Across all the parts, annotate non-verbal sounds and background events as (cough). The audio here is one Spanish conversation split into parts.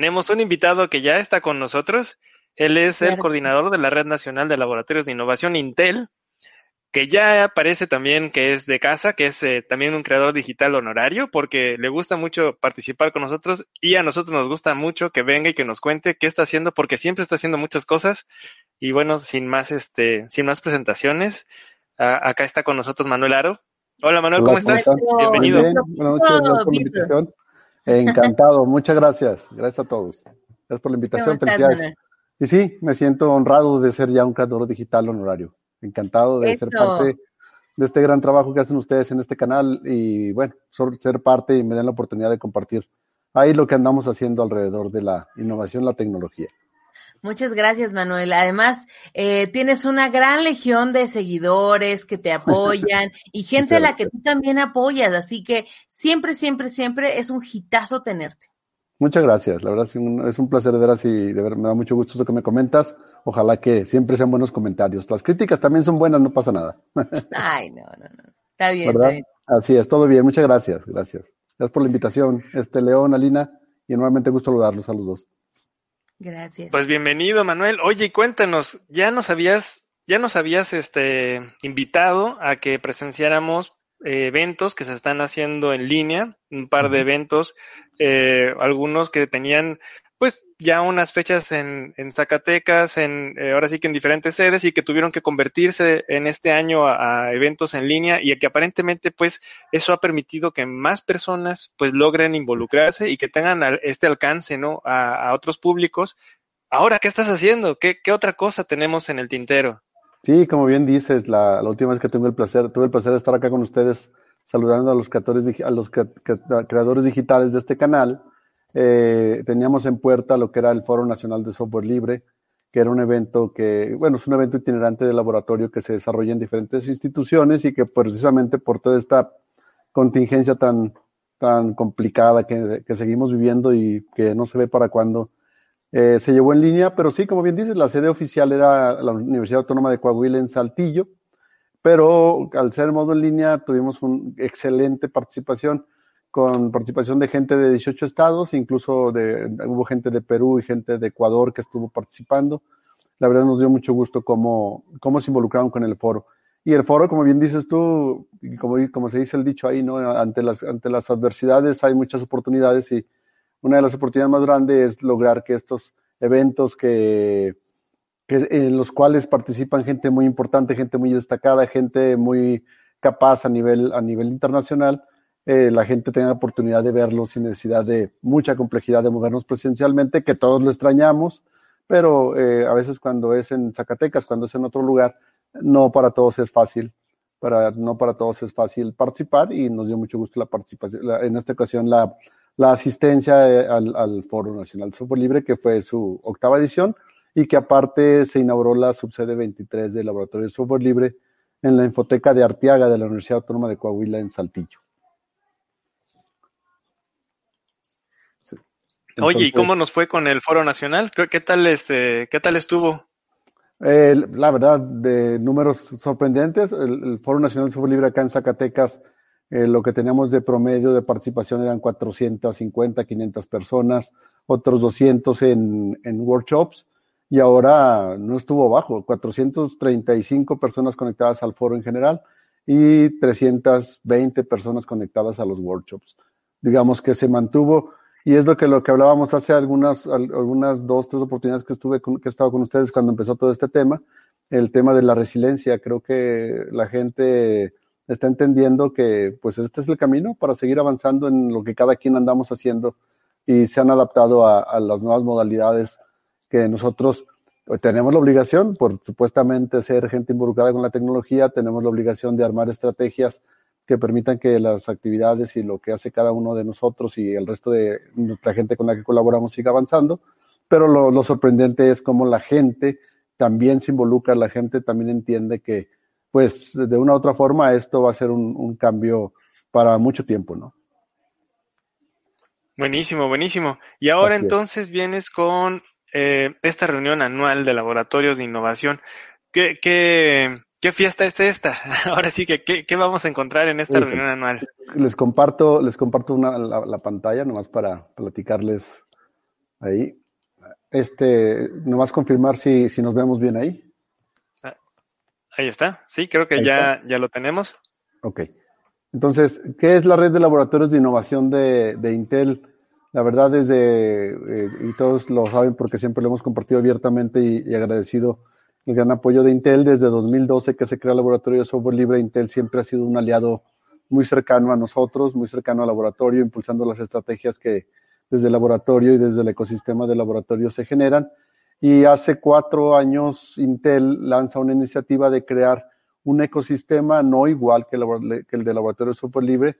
Tenemos un invitado que ya está con nosotros. Él es el coordinador de la Red Nacional de Laboratorios de Innovación Intel, que ya aparece también que es de casa, que es eh, también un creador digital honorario, porque le gusta mucho participar con nosotros y a nosotros nos gusta mucho que venga y que nos cuente qué está haciendo, porque siempre está haciendo muchas cosas. Y bueno, sin más, este, sin más presentaciones, a- acá está con nosotros Manuel Aro. Hola Manuel, ¿cómo estás? Bienvenido. Buenas noches, gracias por la invitación. Encantado, muchas gracias. Gracias a todos. Gracias por la invitación, ¿Cómo estás, felicidades. Y sí, me siento honrado de ser ya un creador digital honorario. Encantado de ser parte de este gran trabajo que hacen ustedes en este canal y bueno, ser parte y me den la oportunidad de compartir ahí lo que andamos haciendo alrededor de la innovación, la tecnología. Muchas gracias, Manuel. Además, eh, tienes una gran legión de seguidores que te apoyan (laughs) y gente a la que tú también apoyas. Así que siempre, siempre, siempre es un hitazo tenerte. Muchas gracias, la verdad es un, es un placer de veras y de ver, me da mucho gusto lo que me comentas. Ojalá que siempre sean buenos comentarios. Las críticas también son buenas, no pasa nada. (laughs) Ay, no, no, no. Está bien, está bien. Así es, todo bien, muchas gracias, gracias. Gracias por la invitación, este León, Alina, y nuevamente gusto saludarlos a los dos. Gracias. Pues bienvenido, Manuel. Oye, y cuéntanos, ya nos habías, ya nos habías este invitado a que presenciáramos eh, eventos que se están haciendo en línea, un par de eventos, eh, algunos que tenían pues ya unas fechas en, en Zacatecas, en eh, ahora sí que en diferentes sedes y que tuvieron que convertirse en este año a, eventos en línea y que aparentemente pues eso ha permitido que más personas pues logren involucrarse y que tengan al- este alcance, ¿no? A, otros públicos. Ahora, ¿qué estás haciendo? ¿Qué, ¿Qué otra cosa tenemos en el tintero? Sí, como bien dices, la, la última vez que tuve el placer, tuve el placer de estar acá con ustedes saludando a los creadores, a los cre- cre- creadores digitales de este canal. Eh, teníamos en puerta lo que era el Foro Nacional de Software Libre, que era un evento que, bueno, es un evento itinerante de laboratorio que se desarrolla en diferentes instituciones y que precisamente por toda esta contingencia tan, tan complicada que, que seguimos viviendo y que no se ve para cuándo, eh, se llevó en línea, pero sí, como bien dices, la sede oficial era la Universidad Autónoma de Coahuila en Saltillo, pero al ser modo en línea tuvimos una excelente participación, con participación de gente de 18 estados, incluso de, hubo gente de Perú y gente de Ecuador que estuvo participando. La verdad nos dio mucho gusto cómo, cómo se involucraron con el foro. Y el foro, como bien dices tú, como, como se dice el dicho ahí, ¿no? Ante las, ante las adversidades hay muchas oportunidades y una de las oportunidades más grandes es lograr que estos eventos que, que en los cuales participan gente muy importante, gente muy destacada, gente muy capaz a nivel, a nivel internacional, eh, la gente tenga oportunidad de verlos sin necesidad de mucha complejidad de movernos presencialmente, que todos lo extrañamos, pero eh, a veces cuando es en Zacatecas, cuando es en otro lugar, no para todos es fácil, para, no para todos es fácil participar y nos dio mucho gusto la participación, la- en esta ocasión la, la asistencia eh, al, Foro Nacional Software Libre, que fue su octava edición y que aparte se inauguró la subsede 23 del Laboratorio de Software Libre en la Infoteca de Arteaga de la Universidad Autónoma de Coahuila en Saltillo. Sí. Oye, ¿y cómo nos fue con el Foro Nacional? ¿Qué, qué tal este, qué tal estuvo? Eh, la verdad, de números sorprendentes, el, el Foro Nacional de Software Libre acá en Zacatecas, eh, lo que teníamos de promedio de participación eran 450, 500 personas, otros 200 en, en workshops, y ahora no estuvo bajo, 435 personas conectadas al foro en general y 320 personas conectadas a los workshops. Digamos que se mantuvo y es lo que lo que hablábamos hace algunas al- algunas dos tres oportunidades que estuve con, que he estado con ustedes cuando empezó todo este tema, el tema de la resiliencia. Creo que la gente está entendiendo que pues este es el camino para seguir avanzando en lo que cada quien andamos haciendo y se han adaptado a, a las nuevas modalidades que nosotros eh, tenemos la obligación, por supuestamente ser gente involucrada con la tecnología, tenemos la obligación de armar estrategias que permitan que las actividades y lo que hace cada uno de nosotros y el resto de la gente con la que colaboramos siga avanzando. Pero lo, lo sorprendente es cómo la gente también se involucra, la gente también entiende que, pues, de una u otra forma, esto va a ser un, un cambio para mucho tiempo, ¿no? Buenísimo, buenísimo. Y ahora Así es. entonces vienes con eh, esta reunión anual de laboratorios de innovación. ¿Qué, qué, qué fiesta es esta? (laughs) Ahora sí que, ¿qué, qué vamos a encontrar en esta reunión anual? Les comparto, les comparto una, la, la pantalla nomás para platicarles ahí. Este, nomás confirmar si, si nos vemos bien ahí. Ahí está. Sí, creo que Ahí ya, ya lo tenemos. Ok. Entonces, ¿qué es la red de laboratorios de innovación de, de Intel? La verdad es de, eh, y todos lo saben porque siempre lo hemos compartido abiertamente y, y agradecido el gran apoyo de Intel. Desde 2012 que se crea el laboratorio de software libre, Intel siempre ha sido un aliado muy cercano a nosotros, muy cercano al laboratorio, impulsando las estrategias que desde el laboratorio y desde el ecosistema del laboratorio se generan. Y hace cuatro años Intel lanza una iniciativa de crear un ecosistema no igual que el, que de laboratorio de software libre,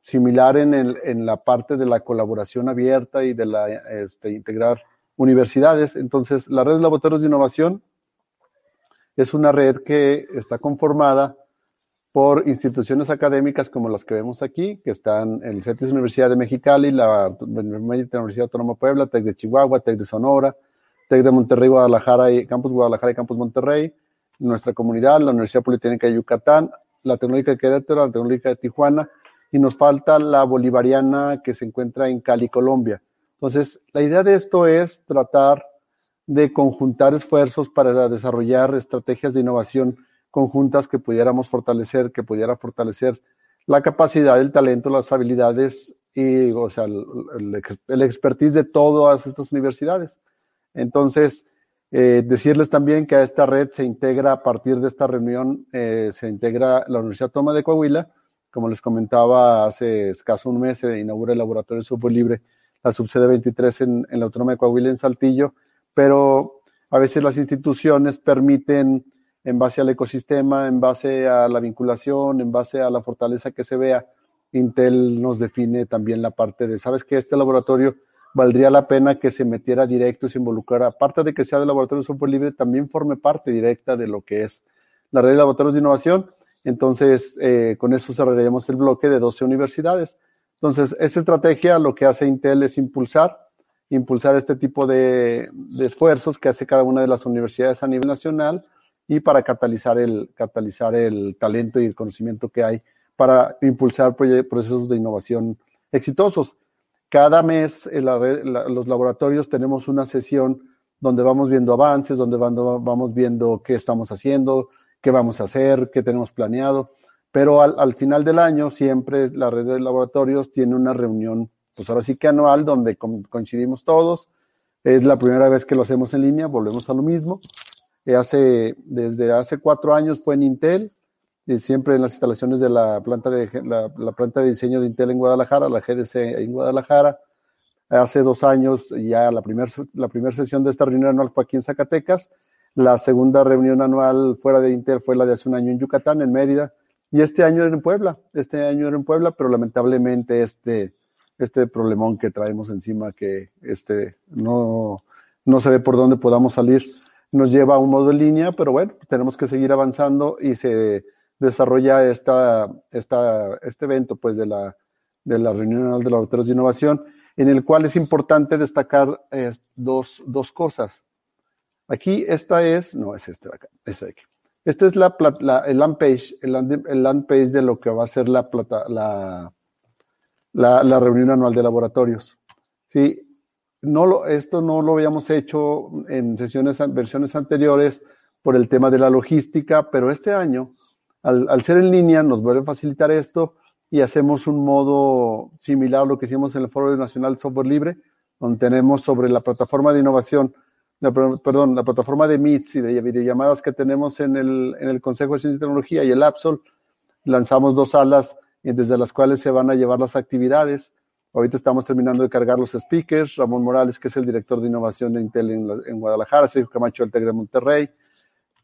similar en la parte de la colaboración abierta y de la este, integrar universidades. Entonces, la red de laboratorios de innovación es una red que está conformada por instituciones académicas como las que vemos aquí, que están el CETIS Universidad de Mexicali, la Universidad Autónoma de Puebla, TEC de Chihuahua, TEC de Sonora, TEC de Monterrey, Guadalajara y Campus Guadalajara y Campus Monterrey, nuestra comunidad, la Universidad Politécnica de Yucatán, la Tecnológica de Querétaro, la Tecnológica de Tijuana, y nos falta la bolivariana que se encuentra en Cali, Colombia. Entonces, la idea de esto es tratar de conjuntar esfuerzos para desarrollar estrategias de innovación conjuntas que pudiéramos fortalecer, que pudiera fortalecer la capacidad, el talento, las habilidades y, o sea, el, el, expertise de todas estas universidades. Entonces, eh, decirles también que a esta red se integra, a partir de esta reunión, eh, se integra la Universidad Toma de Coahuila. Como les comentaba, hace escaso un mes se inaugura el Laboratorio de Software Libre, la subsede 23 en, en la Autónoma de Coahuila, en Saltillo, pero a veces las instituciones permiten, en base al ecosistema, en base a la vinculación, en base a la fortaleza que se vea, Intel nos define también la parte de, ¿sabes que Este laboratorio valdría la pena que se metiera directo y se involucrara, aparte de que sea de laboratorio de software libre, también forme parte directa de lo que es la red de laboratorios de innovación. Entonces, eh, con eso cerraríamos el bloque de 12 universidades. Entonces, esta estrategia lo que hace Intel es impulsar, impulsar este tipo de, esfuerzos que hace cada una de las universidades a nivel nacional y para catalizar el, catalizar el talento y el conocimiento que hay para impulsar procesos de innovación exitosos. Cada mes en los laboratorios tenemos una sesión donde vamos viendo avances, donde vamos viendo qué estamos haciendo, qué vamos a hacer, qué tenemos planeado. Pero al, al, final del año siempre la red de laboratorios tiene una reunión, pues ahora sí que anual, donde coincidimos todos. Es la primera vez que lo hacemos en línea, volvemos a lo mismo. Hace, desde hace cuatro años fue en Intel, y siempre en las instalaciones de la planta de, la, la, planta de diseño de Intel en Guadalajara, la GDC en Guadalajara. Hace dos años ya la primera la primer sesión de esta reunión anual fue aquí en Zacatecas. La segunda reunión anual fuera de Intel fue la de hace un año en Yucatán, en Mérida. Y este año era en Puebla. Este año era en Puebla, pero lamentablemente este, este problemón que traemos encima, que este, no, no se ve por dónde podamos salir, nos lleva a un modo en línea, pero bueno, tenemos que seguir avanzando y se, desarrolla esta, esta, este evento pues de la, de la reunión de laboratorios de innovación, en el cual es importante destacar eh, dos, dos cosas. Aquí esta es, no es este de acá, esta de aquí. Esta es la, la, el land page, el land, el land page de lo que va a ser la, plata, la, la, reunión anual de laboratorios. Sí, no lo, esto no lo habíamos hecho en sesiones, versiones anteriores por el tema de la logística, pero este año al, ser en línea nos vuelve a facilitar esto y hacemos un modo similar a lo que hicimos en el Foro Nacional Software Libre, donde tenemos sobre la plataforma de innovación, la, perdón, la plataforma de Meets y de videollamadas que tenemos en el, en el Consejo de Ciencia y Tecnología y el Absol, lanzamos dos salas desde las cuales se van a llevar las actividades. Ahorita estamos terminando de cargar los speakers, Ramón Morales, que es el director de innovación de Intel en, en Guadalajara, Sergio Camacho del TEC de Monterrey,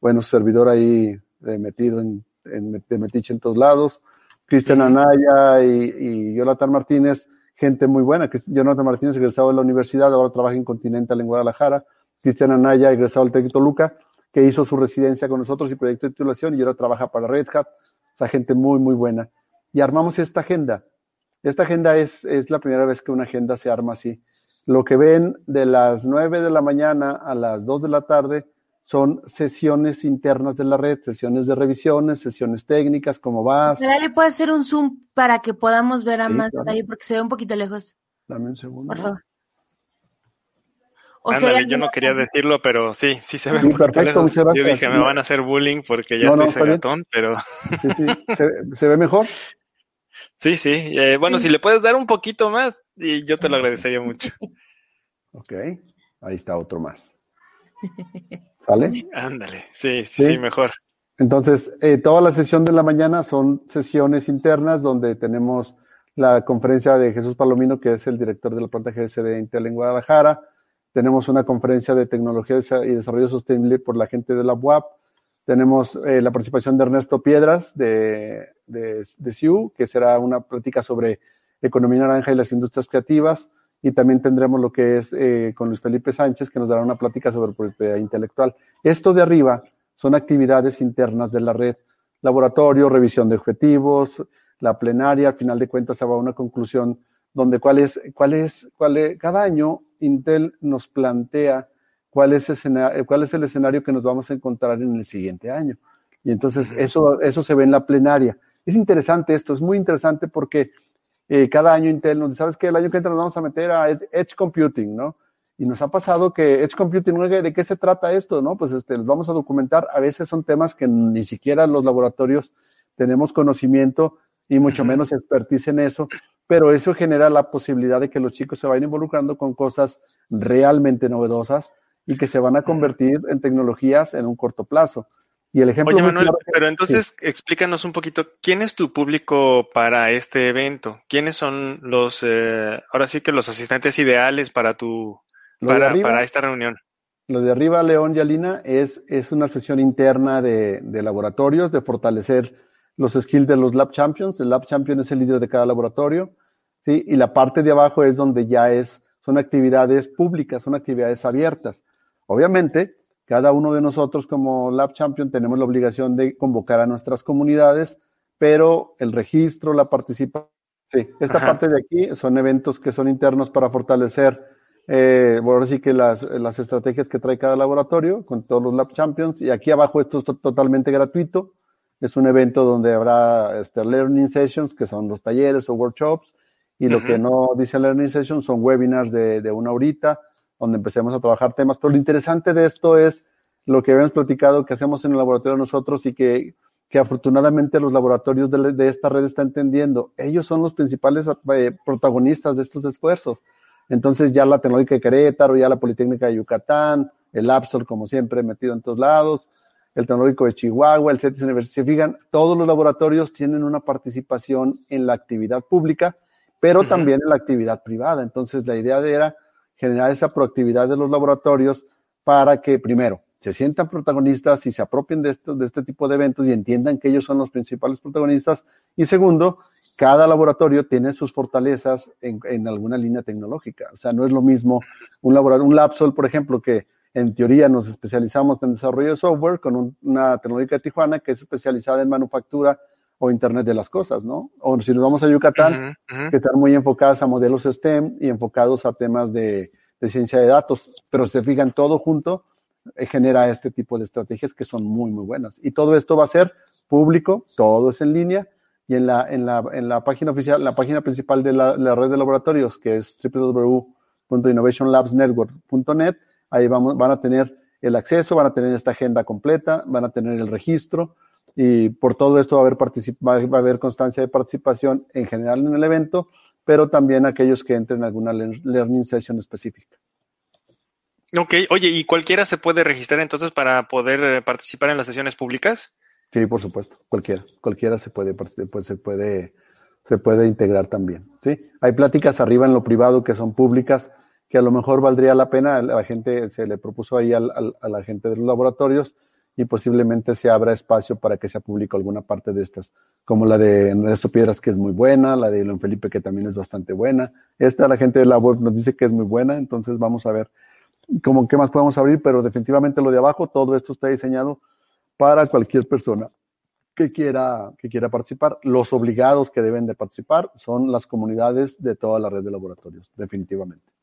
bueno, servidor ahí eh, metido en en, de Metiche en todos lados. Cristian Anaya y, y Jonathan Martínez, gente muy buena. que Jonathan Martínez, egresado de la universidad, ahora trabaja en Continental en Guadalajara. Cristian Anaya, egresado del Tec Toluca, que hizo su residencia con nosotros y proyecto de titulación y ahora trabaja para Red Hat. O sea, gente muy, muy buena. Y armamos esta agenda. Esta agenda es, es la primera vez que una agenda se arma así. Lo que ven de las 9 de la mañana a las 2 de la tarde son sesiones internas de la red, sesiones de revisiones, sesiones técnicas, cómo vas. ¿Le puede hacer un zoom para que podamos ver a más detalle? Porque se ve un poquito lejos. Dame un segundo. Por favor. O Ándale, sea, yo no quería decirlo, pero sí, sí se ve sí, perfecto, lejos. Yo dije, me van a hacer bullying porque ya no, estoy no, cegatón, pero... Sí, sí. ¿Se, ¿Se, ve mejor? Sí, sí. Eh, bueno, si le puedes dar un poquito más, y yo te lo agradecería mucho. (laughs) Ok, ahí está otro más. (laughs) ¿Sale? Ándale, sí, sí, sí, mejor. Entonces, eh, toda la sesión de la mañana son sesiones internas donde tenemos la conferencia de Jesús Palomino, que es el director de la planta GS de Intel en Guadalajara. Tenemos una conferencia de tecnología y desarrollo sostenible por la gente de la UAP. Tenemos eh, la participación de Ernesto Piedras de, de, de CIU, que será una plática sobre economía naranja y las industrias creativas. Y también tendremos lo que es eh, con Luis Felipe Sánchez, que nos dará una plática sobre propiedad intelectual. Esto de arriba son actividades internas de la red. Laboratorio, revisión de objetivos, la plenaria, al final de cuentas se va a una conclusión donde cuál es, cuál es, cuál es, cada año Intel nos plantea cuál es, escenario, cuál es el escenario que nos vamos a encontrar en el siguiente año. Y entonces eso, eso se ve en la plenaria. Es interesante esto, es muy interesante porque eh, cada año Intel nos dice, ¿sabes qué? El año que entra nos vamos a meter a Edge Computing, ¿no? Y nos ha pasado que Edge Computing, ¿de qué se trata esto? ¿No? Pues este, los vamos a documentar. A veces son temas que ni siquiera los laboratorios tenemos conocimiento y mucho menos expertise en eso, pero eso genera la posibilidad de que los chicos se vayan involucrando con cosas realmente novedosas y que se van a convertir en tecnologías en un corto plazo. Y el ejemplo Oye, Manuel, pero entonces explícanos un poquito, ¿quién es tu público para este evento? ¿Quiénes son los, eh, ahora sí que los asistentes ideales para tu, para, para, esta reunión? Lo de arriba, León y Alina, es, es una sesión interna de, de laboratorios, de fortalecer los skills de los Lab Champions. El Lab Champion es el líder de cada laboratorio, ¿sí? Y la parte de abajo es donde ya es, son actividades públicas, son actividades abiertas. Obviamente, cada uno de nosotros como Lab Champion tenemos la obligación de convocar a nuestras comunidades, pero el registro, la participación, sí, esta parte de aquí son eventos que son internos para fortalecer, eh, ahora sí que las, las estrategias que trae cada laboratorio con todos los Lab Champions. Y aquí abajo esto es totalmente gratuito. Es un evento donde habrá este, learning sessions, que son los talleres o workshops, y lo que no dice learning sessions son webinars de, de una horita donde empecemos a trabajar temas. Pero lo interesante de esto es lo que habíamos platicado que hacemos en el laboratorio nosotros y que, que afortunadamente los laboratorios de, de, esta red están entendiendo. Ellos son los principales eh, protagonistas de estos esfuerzos. Entonces ya la Tecnológica de Querétaro, ya la Politécnica de Yucatán, el APSOR, como siempre, metido en todos lados, el Tecnológico de Chihuahua, el CETIS Universidad. Se fijan, todos los laboratorios tienen una participación en la actividad pública, pero también en la actividad privada. Entonces la idea era generar esa proactividad de los laboratorios para que, primero, se sientan protagonistas y se apropien de, de este tipo de eventos y entiendan que ellos son los principales protagonistas. Y segundo, cada laboratorio tiene sus fortalezas en, en alguna línea tecnológica. O sea, no es lo mismo un laboratorio, un LabSol, por ejemplo, que en teoría nos especializamos en desarrollo de software con un, una tecnológica de Tijuana que es especializada en manufactura o Internet de las cosas, ¿no? O si nos vamos a Yucatán, uh -huh, uh -huh. que están muy enfocadas a modelos STEM y enfocados a temas de, de ciencia de datos, pero se fijan todo junto, eh, genera este tipo de estrategias que son muy, muy buenas. Y todo esto va a ser público, todo es en línea, y en la, en la, en la página oficial, la página principal de la, la red de laboratorios, que es www.innovationlabsnetwork.net, ahí vamos, van a tener el acceso, van a tener esta agenda completa, van a tener el registro, y por todo esto va a haber, va a haber constancia de participación en general en el evento, pero también aquellos que entren en alguna learning session específica. Ok, oye, ¿y cualquiera se puede registrar entonces para poder eh, participar en las sesiones públicas? Sí, por supuesto, cualquiera, cualquiera se puede, pues, se puede, se puede integrar también, ¿sí? Hay pláticas arriba en lo privado que son públicas, que a lo mejor valdría la pena, la gente se le propuso ahí al, al, a la gente de los laboratorios, y posiblemente se abra espacio para que sea público alguna parte de estas, como la de Ernesto Piedras, que es muy buena, la de León Felipe, que también es bastante buena. Esta la gente de la web nos dice que es muy buena, entonces vamos a ver cómo qué más podemos abrir, pero definitivamente lo de abajo, todo esto está diseñado para cualquier persona que quiera, que quiera participar. Los obligados que deben de participar son las comunidades de toda la red de laboratorios, definitivamente.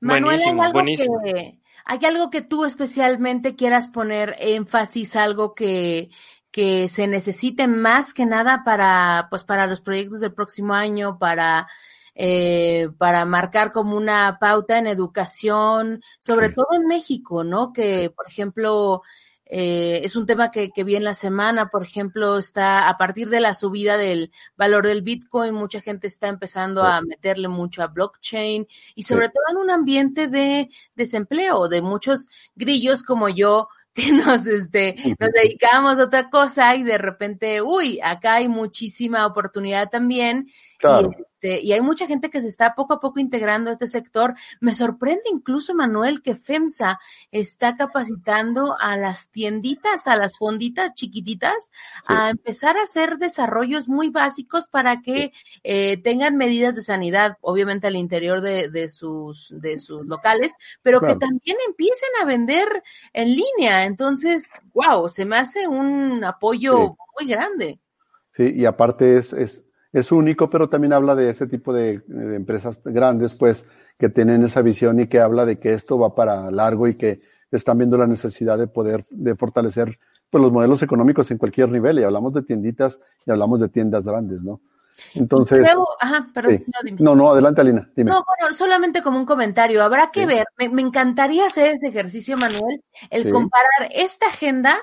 Manuel, ¿hay algo, que, ¿hay algo que tú especialmente quieras poner énfasis, algo que, que se necesite más que nada para, pues, para los proyectos del próximo año, para, eh, para marcar como una pauta en educación, sobre todo en México, ¿no? Que, por ejemplo, eh, es un tema que, que, vi en la semana, por ejemplo, está a partir de la subida del valor del Bitcoin, mucha gente está empezando a meterle mucho a blockchain y sobre todo en un ambiente de desempleo, de muchos grillos como yo (laughs) que nos, este, nos dedicamos a otra cosa y de repente, uy, acá hay muchísima oportunidad también. Y, este, y hay mucha gente que se está poco a poco integrando a este sector. Me sorprende incluso, Manuel, que FEMSA está capacitando a las tienditas, a las fonditas chiquititas, a empezar a hacer desarrollos muy básicos para que eh, tengan medidas de sanidad, obviamente al interior de, de sus, de sus locales, pero que también empiecen a vender en línea. Entonces, wow, se me hace un apoyo muy grande. Sí, y aparte es, es, es único, pero también habla de ese tipo de, de, empresas grandes, pues, que tienen esa visión y que habla de que esto va para largo y que están viendo la necesidad de poder, de fortalecer pues, los modelos económicos en cualquier nivel. Y hablamos de tienditas y hablamos de tiendas grandes, ¿no? Entonces. Creo, ajá, perdón, sí. no, no, no, adelante, Alina. Dime. No, bueno, solamente como un comentario. Habrá que sí. ver, me, me, encantaría hacer este ejercicio, Manuel, el sí. comparar esta agenda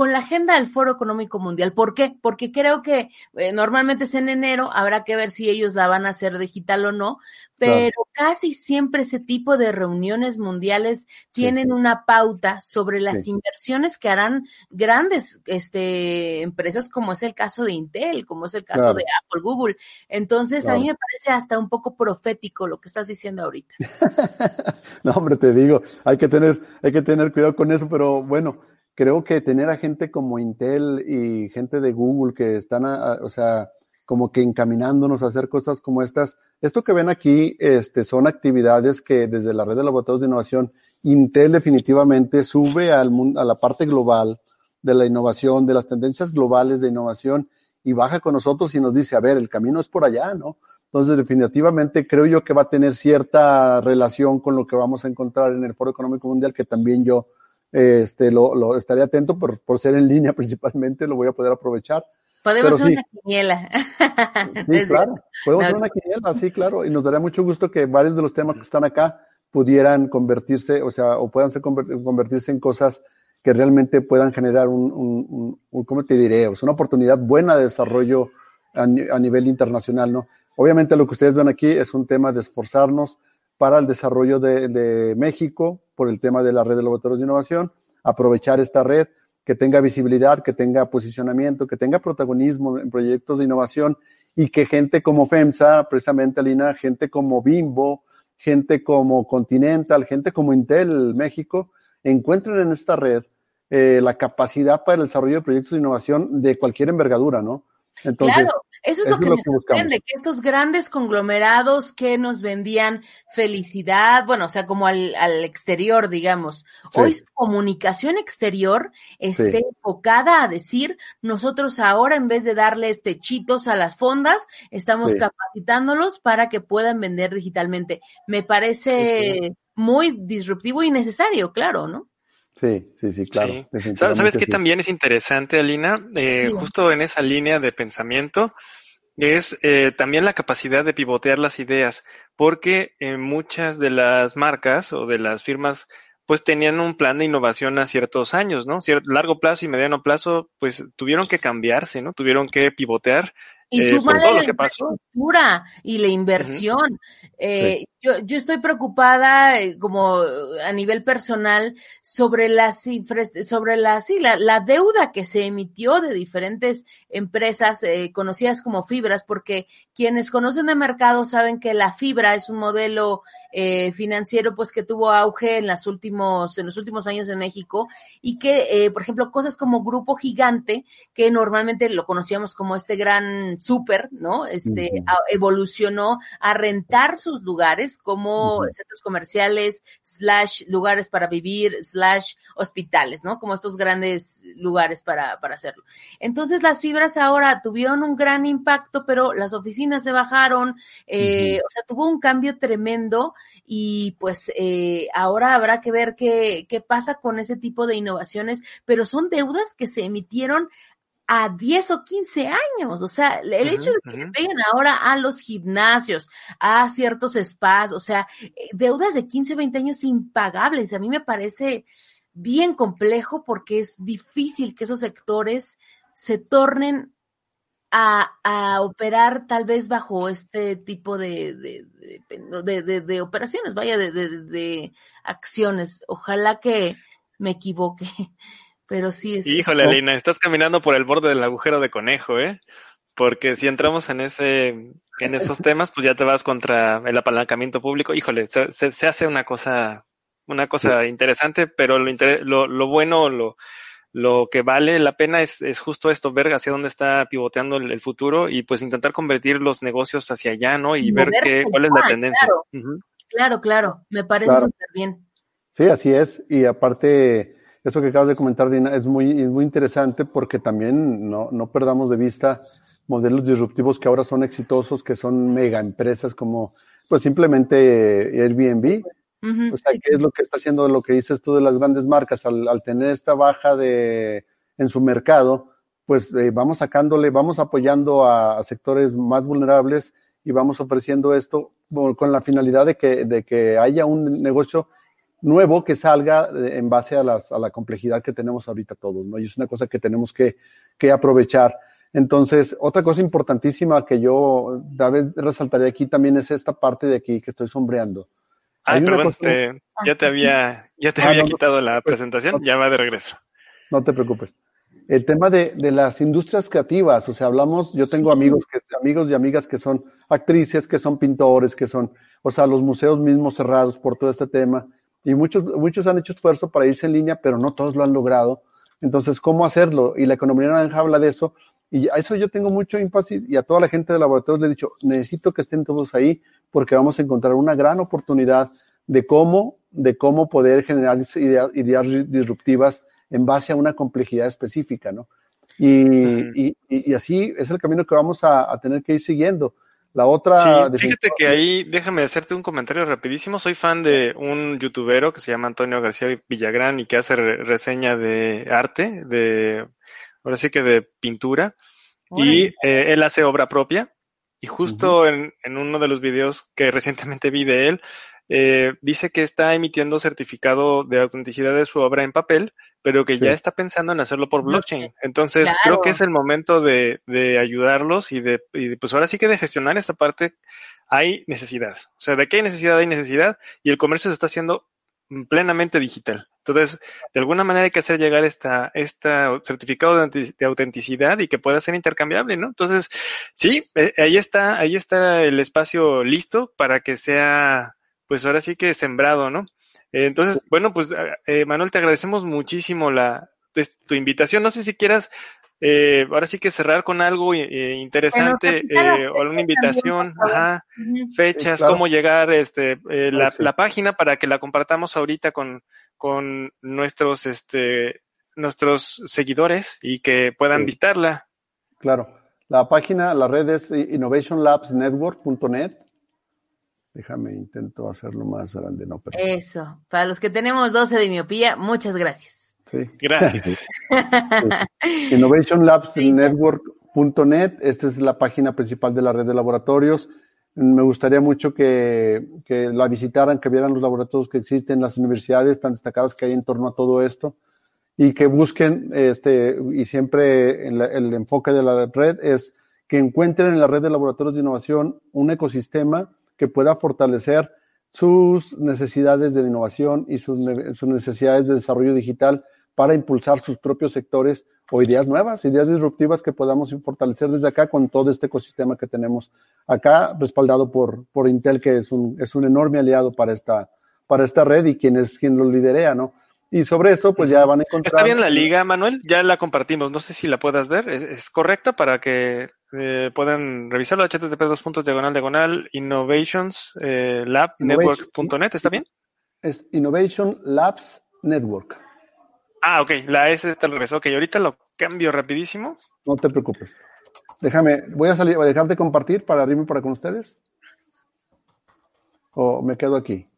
con la agenda del Foro Económico Mundial. ¿Por qué? Porque creo que eh, normalmente es en enero, habrá que ver si ellos la van a hacer digital o no, pero claro. casi siempre ese tipo de reuniones mundiales tienen sí. una pauta sobre las sí. inversiones que harán grandes este, empresas, como es el caso de Intel, como es el caso claro. de Apple, Google. Entonces, a mí me parece hasta un poco profético lo que estás diciendo ahorita. (laughs) no, hombre, te digo, hay que tener, hay que tener cuidado con eso, pero bueno, creo que tener a gente como Intel y gente de Google que están, a, o sea, como que encaminándonos a hacer cosas como estas. Esto que ven aquí este, son actividades que desde la red de laboratorios de innovación, Intel definitivamente sube al mundo, a la parte global de la innovación, de las tendencias globales de innovación y baja con nosotros y nos dice, a ver, el camino es por allá, ¿no? Entonces, definitivamente creo yo que va a tener cierta relación con lo que vamos a encontrar en el Foro Económico Mundial, que también yo este, lo, lo estaré atento por, por ser en línea (laughs) principalmente, lo voy a poder aprovechar. Podemos hacer sí. una quiniela. (laughs) Sí, claro, podemos hacer una quiniela, sí, claro, y nos daría mucho gusto que varios de los temas que están acá pudieran convertirse, o sea, o puedan ser convertirse en cosas que realmente puedan generar un, un, un, un ¿cómo te diré? O sea, una oportunidad buena de desarrollo a, a nivel internacional, ¿no? Obviamente lo que ustedes ven aquí es un tema de esforzarnos para el desarrollo de, de, México por el tema de la red de laboratorios de innovación, aprovechar esta red, que tenga visibilidad, que tenga posicionamiento, que tenga protagonismo en proyectos de innovación y que gente como FEMSA, precisamente Alina, gente como Bimbo, gente como Continental, gente como Intel México, encuentren en esta red eh, la capacidad para el desarrollo de proyectos de innovación de cualquier envergadura, ¿no? Entonces, claro, eso es lo que, es lo me que sorprende, que estos grandes conglomerados que nos vendían felicidad, bueno, o sea, como al, al exterior, digamos, sí. hoy su comunicación exterior esté sí. enfocada a decir, nosotros ahora en vez de darles techitos a las fondas, estamos sí. capacitándolos para que puedan vender digitalmente. Me parece muy disruptivo y necesario, claro, ¿no? Sí, sí, sí, claro. Sí. ¿Sabes qué sí. también es interesante, Alina? Eh, sí. Justo en esa línea de pensamiento es eh, también la capacidad de pivotear las ideas, porque eh, muchas de las marcas o de las firmas pues tenían un plan de innovación a ciertos años, ¿no? Cier largo plazo y mediano plazo, pues tuvieron que cambiarse, ¿no? Tuvieron que pivotear y eh, por todo lo que pasó. y la inversión. Uh -huh. eh, Yo, yo estoy preocupada eh, como a nivel personal sobre las sobre la, sí, la, la deuda que se emitió de diferentes empresas eh, conocidas como fibras, porque quienes conocen de mercado saben que la fibra es un modelo eh, financiero pues que tuvo auge en las últimos en los últimos años en México y que eh, por ejemplo cosas como Grupo Gigante que normalmente lo conocíamos como este gran súper, ¿no? Este evolucionó a rentar sus lugares como centros comerciales, slash lugares para vivir, slash hospitales, ¿no? Como estos grandes lugares para, para hacerlo. Entonces las fibras ahora tuvieron un gran impacto, pero las oficinas se bajaron, eh, o sea, tuvo un cambio tremendo y pues eh, ahora habrá que ver qué, qué pasa con ese tipo de innovaciones, pero son deudas que se emitieron a 10 o 15 años. O sea, el hecho de que peguen ahora a los gimnasios, a ciertos spas, o sea, eh, deudas de 15, 20 años impagables. A mí me parece bien complejo porque es difícil que esos sectores se tornen a, a operar tal vez bajo este tipo de, de, de, de- operaciones, vaya, de acciones. Ojalá que me equivoque, pero sí es... Híjole, Alina, estás caminando por el borde del agujero de conejo, ¿eh? Porque si entramos en ese, en esos (laughs) temas, pues ya te vas contra el apalancamiento público. Híjole, se, se- se hace una cosa, una cosa interesante, pero lo, inter- lo, lo bueno, lo, lo que vale la pena es, es justo esto, ver hacia dónde está pivoteando el, el futuro y pues intentar convertir los negocios hacia allá, ¿no? Y ver qué, cuál es la ya, tendencia. claro. Claro, claro, me parece Claro. súper bien. Sí, así es. Y aparte, eso que acabas de comentar, Dina, es muy, es muy interesante porque también no, no perdamos de vista modelos disruptivos que ahora son exitosos, que son mega empresas como, pues simplemente Airbnb. O sea, sí. ¿qué es lo que está haciendo lo que dices tú de las grandes marcas? Al, al tener esta baja de, en su mercado, pues eh, vamos sacándole, vamos apoyando a, a sectores más vulnerables y vamos ofreciendo esto con la finalidad de que, de que haya un negocio nuevo que salga eh, en base a, las, a la complejidad que tenemos ahorita todos, ¿no? Y es una cosa que tenemos que, que aprovechar. Entonces, otra cosa importantísima que yo vez resaltaría aquí también es esta parte de aquí que estoy sombreando. Ay, perdón, cosa- te- ya te había, ya te Ah, había no, no, quitado la pues, presentación, no. ya va de regreso. No te preocupes. El tema de, de las industrias creativas, o sea, hablamos, yo tengo Sí. amigos que, amigos y amigas que son actrices, que son pintores, que son, o sea, los museos mismos cerrados por todo este tema. Y muchos, muchos han hecho esfuerzo para irse en línea, pero no todos lo han logrado. Entonces, ¿cómo hacerlo? Y la economía naranja habla de eso. Y a eso yo tengo mucho énfasis y a toda la gente de laboratorios le he dicho, necesito que estén todos ahí porque vamos a encontrar una gran oportunidad de cómo, de cómo poder generar ideas, ideas disruptivas en base a una complejidad específica, ¿no? Y, y, y- y así es el camino que vamos a, a tener que ir siguiendo. La Sí, otra... fíjate que ahí, déjame hacerte un comentario rapidísimo. Soy fan de un youtubero que se llama Antonio García Villagrán y que hace re- reseña de arte, de, ahora sí que de pintura. Y eh, él hace obra propia. Y justo en, en uno de los videos que recientemente vi de él, eh, dice que está emitiendo certificado de autenticidad de su obra en papel, pero que Sí. ya está pensando en hacerlo por blockchain. Entonces, Claro. creo que es el momento de, de ayudarlos y de, y de, pues ahora sí que de gestionar esta parte hay necesidad. O sea, de que hay necesidad, hay necesidad, y el comercio se está haciendo plenamente digital. Entonces, de alguna manera hay que hacer llegar esta, esta certificado de autenticidad y que pueda ser intercambiable, ¿no? Entonces, sí, eh, ahí está, ahí está el espacio listo para que sea, pues ahora sí que sembrado, ¿no? Eh, entonces, bueno, pues eh, Manuel, te agradecemos muchísimo la, pues, tu invitación. No sé si quieras eh, ahora sí que cerrar con algo eh, interesante repitar las eh, o alguna invitación, también, ajá, fechas, Sí, claro. cómo llegar, este, eh, la, sí. la página para que la compartamos ahorita con, con nuestros, este, nuestros seguidores y que puedan Sí. visitarla. Claro. La página, la red es innovationlabsnetwork.net. Déjame, intento hacerlo más grande, no, pero Eso, para los que tenemos 12 de miopía, muchas gracias. sí. Gracias. innovationlabsnetwork.net. Esta es la página principal de la red de laboratorios. Me gustaría mucho que, que la visitaran, que vieran los laboratorios que existen, las universidades tan destacadas que hay en torno a todo esto y que busquen, este, y siempre el, el enfoque de la red es que encuentren en la red de laboratorios de innovación un ecosistema que pueda fortalecer sus necesidades de innovación y sus, sus necesidades de desarrollo digital para impulsar sus propios sectores o ideas nuevas, ideas disruptivas que podamos fortalecer desde acá con todo este ecosistema que tenemos acá, respaldado por, por Intel, que es un, es un enorme aliado para esta, para esta red y quien es quien lo liderea, ¿no? Y sobre eso, pues ya van a encontrar. Está bien la liga, Manuel, ya la compartimos. No sé si la puedas ver. Es, correcta para que eh, puedan revisarlo. http dos puntos diagonal diagonal innovations eh, lab network.net. ¿Está bien? Es Innovation Labs Network. Ah, ok, la S está al revés. Ok, ahorita lo cambio rapidísimo. No te preocupes. Déjame, voy a salir, voy a dejar de compartir para abrirme para con ustedes. O me quedo aquí.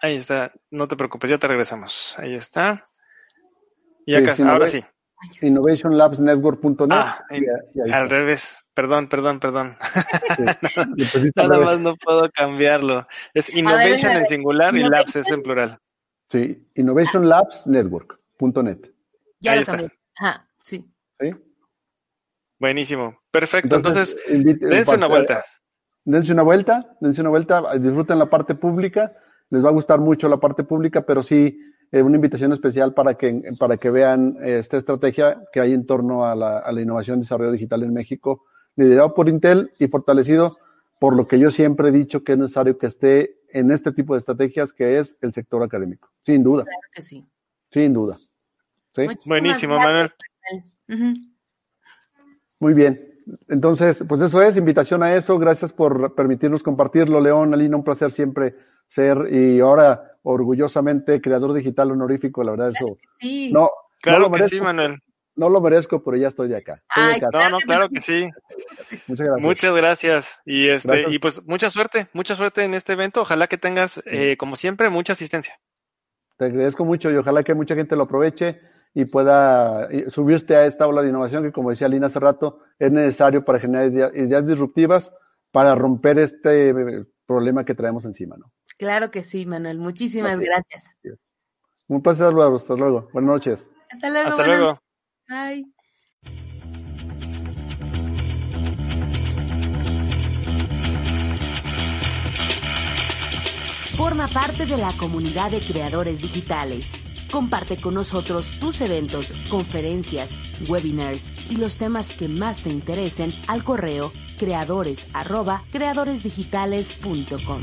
Ahí está, no te preocupes, ya te regresamos. Ahí está. Y acá, ahora sí. Innovationlabsnetwork.net. Ah, al revés. Perdón, perdón, perdón. (laughs) Nada más no puedo cambiarlo. Es Innovation en singular y Labs es en plural. Sí, innovationlabsnetwork.net. Ya lo cambié. Ajá, sí. ¿Sí? Buenísimo. Perfecto. Entonces, dense una vuelta. Dense una vuelta, dense una vuelta, disfruten la parte pública. Les va a gustar mucho la parte pública, pero sí eh, una invitación especial para que, para que vean eh, esta estrategia que hay en torno a la, a la innovación y desarrollo digital en México, liderado por Intel y fortalecido por lo que yo siempre he dicho que es necesario que esté en este tipo de estrategias, que es el sector académico. Sin duda. Claro que sí. Sin duda. ¿Sí? Buenísimo, Manuel. Muy bien. Entonces, pues eso es, invitación a eso. Gracias por permitirnos compartirlo, León, Alina, un placer siempre ser y ahora orgullosamente creador digital honorífico, la verdad, eso. Sí. No, claro que sí, Manuel. No lo merezco, pero ya estoy de acá. no, no, claro que sí. Muchas gracias. Muchas gracias. Y este, y pues mucha suerte, mucha suerte en este evento. Ojalá que tengas, eh, como siempre, mucha asistencia. Te agradezco mucho y ojalá que mucha gente lo aproveche y pueda subirte a esta ola de innovación que, como decía Lina hace rato, es necesario para generar ideas, disruptivas para romper este problema que traemos encima, ¿no? Claro que sí, Manuel. Muchísimas gracias. Un placer, Eduardo. Hasta luego. Buenas noches. Hasta luego. Hasta luego. Bye. Forma parte de la comunidad de creadores digitales. Comparte con nosotros tus eventos, conferencias, webinars y los temas que más te interesen al correo creadores creadoresdigitales.com.